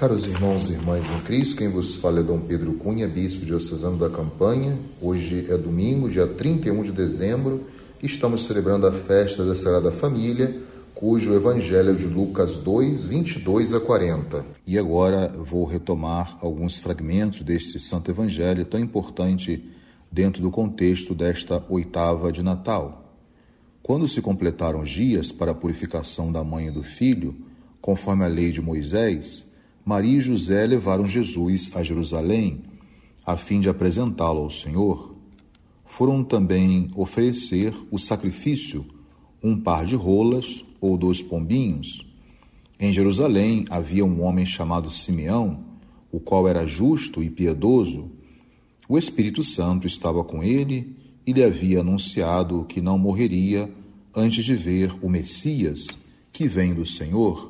Caros irmãos e irmãs em Cristo, quem vos fala é Dom Pedro Cunha, bispo diocesano da Campanha. Hoje é domingo, dia 31 de dezembro, e estamos celebrando a festa da Sagrada Família, cujo evangelho é de Lucas 2, 22 a 40. E agora vou retomar alguns fragmentos deste santo evangelho tão importante dentro do contexto desta oitava de Natal. Quando se completaram os dias para a purificação da mãe e do filho, conforme a lei de Moisés, Maria e José levaram Jesus a Jerusalém, a fim de apresentá-lo ao Senhor. Foram também oferecer o sacrifício, um par de rolas ou dois pombinhos. Em Jerusalém havia um homem chamado Simeão, o qual era justo e piedoso. O Espírito Santo estava com ele e lhe havia anunciado que não morreria antes de ver o Messias, que vem do Senhor.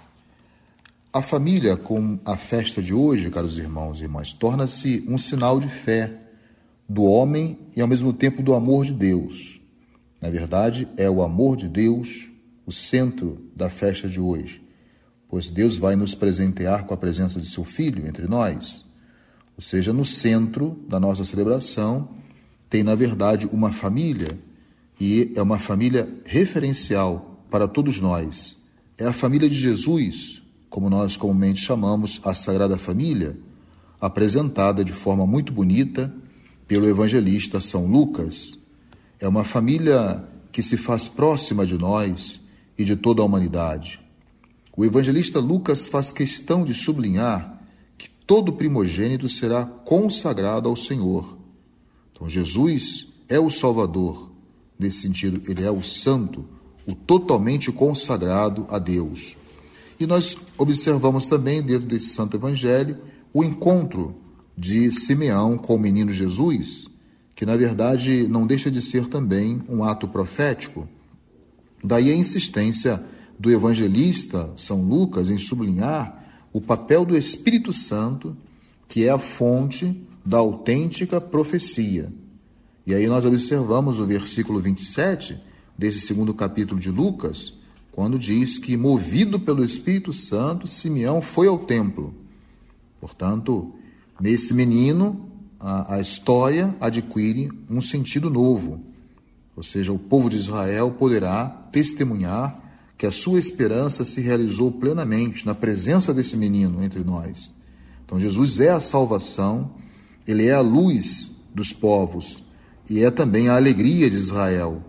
A família, com a festa de hoje, caros irmãos e irmãs, torna-se um sinal de fé do homem e ao mesmo tempo do amor de Deus. Na verdade, é o amor de Deus o centro da festa de hoje, pois Deus vai nos presentear com a presença de seu Filho entre nós. Ou seja, no centro da nossa celebração tem, na verdade, uma família, e é uma família referencial para todos nós. É a família de Jesus, como nós comumente chamamos a Sagrada Família, apresentada de forma muito bonita pelo evangelista São Lucas. É uma família que se faz próxima de nós e de toda a humanidade. O evangelista Lucas faz questão de sublinhar que todo primogênito será consagrado ao Senhor. Então, Jesus é o Salvador, nesse sentido, ele é o Santo, o totalmente consagrado a Deus. E nós observamos também, dentro desse Santo Evangelho, o encontro de Simeão com o menino Jesus, que na verdade não deixa de ser também um ato profético. Daí a insistência do evangelista São Lucas em sublinhar o papel do Espírito Santo, que é a fonte da autêntica profecia. E aí nós observamos o versículo 27 desse segundo capítulo de Lucas, quando diz que, movido pelo Espírito Santo, Simeão foi ao templo. Portanto, nesse menino, a, a história adquire um sentido novo. Ou seja, o povo de Israel poderá testemunhar que a sua esperança se realizou plenamente na presença desse menino entre nós. Então, Jesus é a salvação, ele é a luz dos povos e é também a alegria de Israel.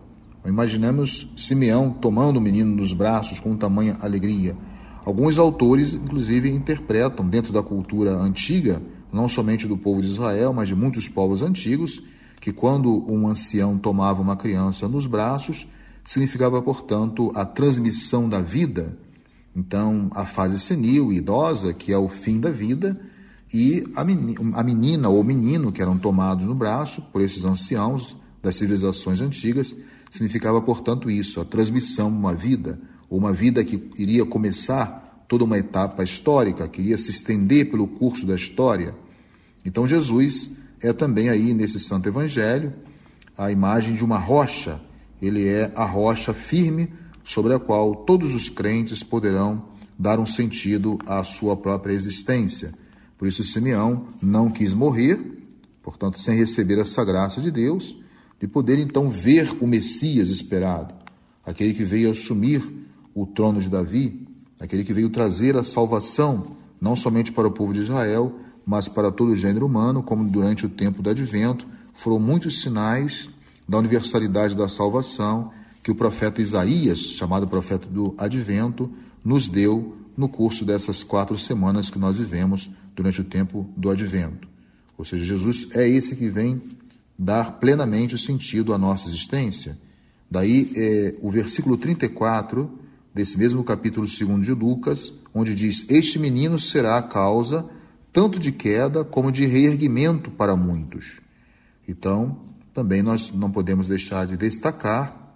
Imaginemos Simeão tomando o menino nos braços com tamanha alegria. Alguns autores, inclusive, interpretam dentro da cultura antiga, não somente do povo de Israel, mas de muitos povos antigos, que quando um ancião tomava uma criança nos braços, significava, portanto, a transmissão da vida. Então, a fase senil e idosa, que é o fim da vida, e a menina, a menina ou menino que eram tomados no braço por esses anciãos das civilizações antigas, significava, portanto, isso, a transmissão de uma vida, ou uma vida que iria começar toda uma etapa histórica, que iria se estender pelo curso da história. Então, Jesus é também aí nesse Santo Evangelho a imagem de uma rocha. Ele é a rocha firme sobre a qual todos os crentes poderão dar um sentido à sua própria existência. Por isso, Simeão não quis morrer, portanto, sem receber essa graça de Deus, de poder então ver o Messias esperado, aquele que veio assumir o trono de Davi, aquele que veio trazer a salvação, não somente para o povo de Israel, mas para todo o gênero humano, como durante o tempo do advento foram muitos sinais da universalidade da salvação que o profeta Isaías, chamado profeta do advento, nos deu no curso dessas quatro semanas que nós vivemos durante o tempo do advento. Ou seja, Jesus é esse que vem dar plenamente sentido à nossa existência. Daí é, o versículo 34 desse mesmo capítulo 2 de Lucas, onde diz: Este menino será a causa tanto de queda como de reerguimento para muitos. Então, também nós não podemos deixar de destacar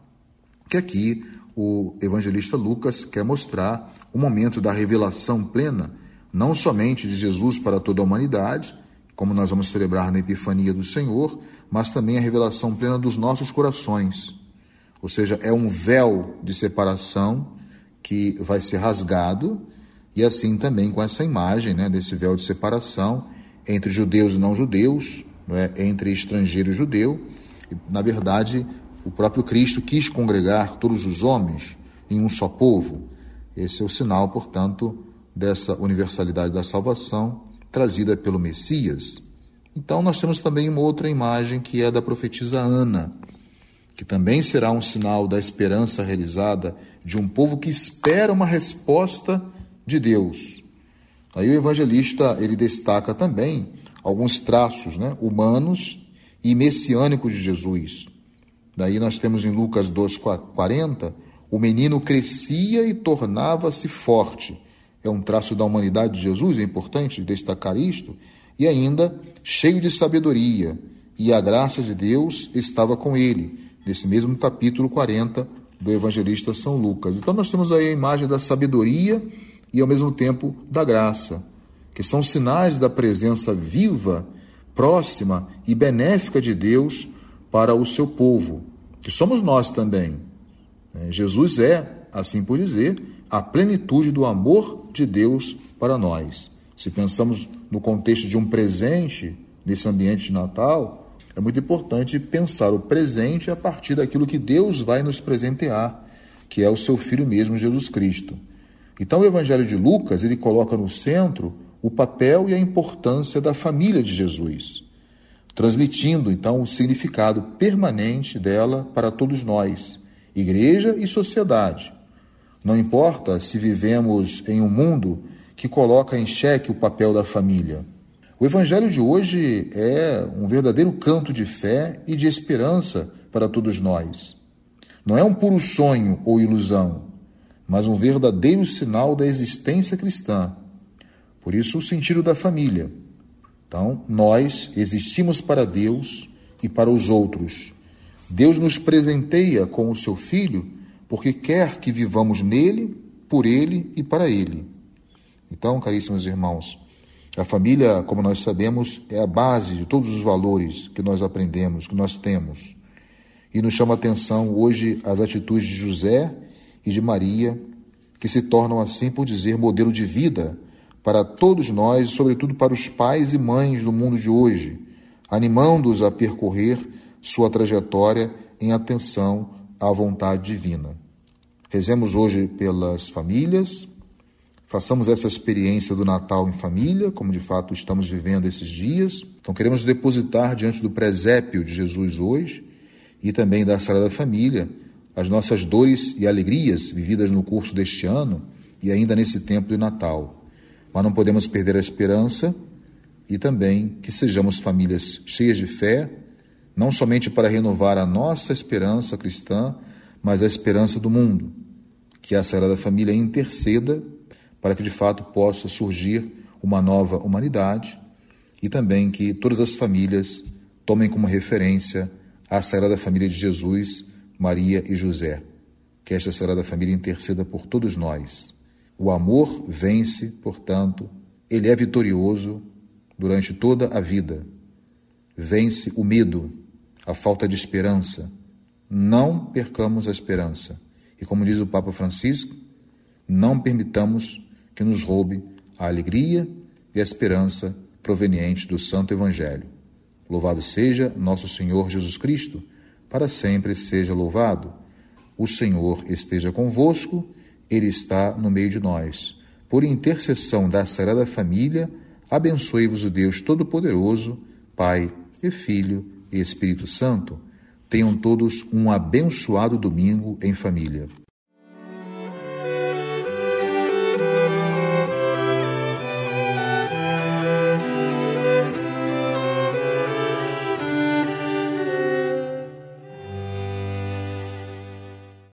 que aqui o evangelista Lucas quer mostrar o momento da revelação plena, não somente de Jesus para toda a humanidade, como nós vamos celebrar na Epifania do Senhor, mas também a revelação plena dos nossos corações. Ou seja, é um véu de separação que vai ser rasgado, e assim também com essa imagem né, desse véu de separação entre judeus e não judeus, né, entre estrangeiro e judeu. Na verdade, o próprio Cristo quis congregar todos os homens em um só povo. Esse é o sinal, portanto, dessa universalidade da salvação trazida pelo Messias. Então, nós temos também uma outra imagem que é da profetisa Ana, que também será um sinal da esperança realizada de um povo que espera uma resposta de Deus. Aí o evangelista ele destaca também alguns traços né, humanos e messiânicos de Jesus. Daí nós temos em Lucas 2,40, o menino crescia e tornava-se forte. É um traço da humanidade de Jesus, é importante destacar isto. E ainda, cheio de sabedoria, e a graça de Deus estava com ele, nesse mesmo capítulo 40 do evangelista São Lucas. Então nós temos aí a imagem da sabedoria e ao mesmo tempo da graça que são sinais da presença viva, próxima e benéfica de Deus para o seu povo, que somos nós também. É, Jesus é, assim por dizer, a plenitude do amor de Deus para nós. Se pensamos no contexto de um presente nesse ambiente de Natal, é muito importante pensar o presente a partir daquilo que Deus vai nos presentear, que é o seu Filho mesmo, Jesus Cristo. Então, o Evangelho de Lucas ele coloca no centro o papel e a importância da família de Jesus, transmitindo então o significado permanente dela para todos nós, igreja e sociedade. Não importa se vivemos em um mundo que coloca em xeque o papel da família. O evangelho de hoje é um verdadeiro canto de fé e de esperança para todos nós. Não é um puro sonho ou ilusão, mas um verdadeiro sinal da existência cristã por isso, o sentido da família. Então, nós existimos para Deus e para os outros. Deus nos presenteia com o seu Filho porque quer que vivamos nele, por ele e para ele. Então, caríssimos irmãos, a família, como nós sabemos, é a base de todos os valores que nós aprendemos, que nós temos. E nos chama a atenção hoje as atitudes de José e de Maria, que se tornam, assim por dizer, modelo de vida para todos nós, sobretudo para os pais e mães do mundo de hoje, animando-os a percorrer sua trajetória em atenção à vontade divina. Rezemos hoje pelas famílias, façamos essa experiência do Natal em família, como de fato estamos vivendo esses dias. Então, queremos depositar diante do presépio de Jesus hoje e também da Sagrada Família as nossas dores e alegrias vividas no curso deste ano e ainda nesse tempo de Natal mas não podemos perder a esperança e também que sejamos famílias cheias de fé, não somente para renovar a nossa esperança cristã, mas a esperança do mundo. Que a Sagrada Família interceda para que de fato possa surgir uma nova humanidade e também que todas as famílias tomem como referência a Sagrada Família de Jesus, Maria e José. Que esta Sagrada Família interceda por todos nós o amor vence, portanto, ele é vitorioso durante toda a vida. Vence o medo, a falta de esperança. Não percamos a esperança. E como diz o Papa Francisco, não permitamos que nos roube a alegria e a esperança provenientes do Santo Evangelho. Louvado seja nosso Senhor Jesus Cristo, para sempre seja louvado. O Senhor esteja convosco ele está no meio de nós. Por intercessão da Sagrada Família, abençoe-vos o Deus Todo-Poderoso, Pai e Filho e Espírito Santo. Tenham todos um abençoado domingo em família.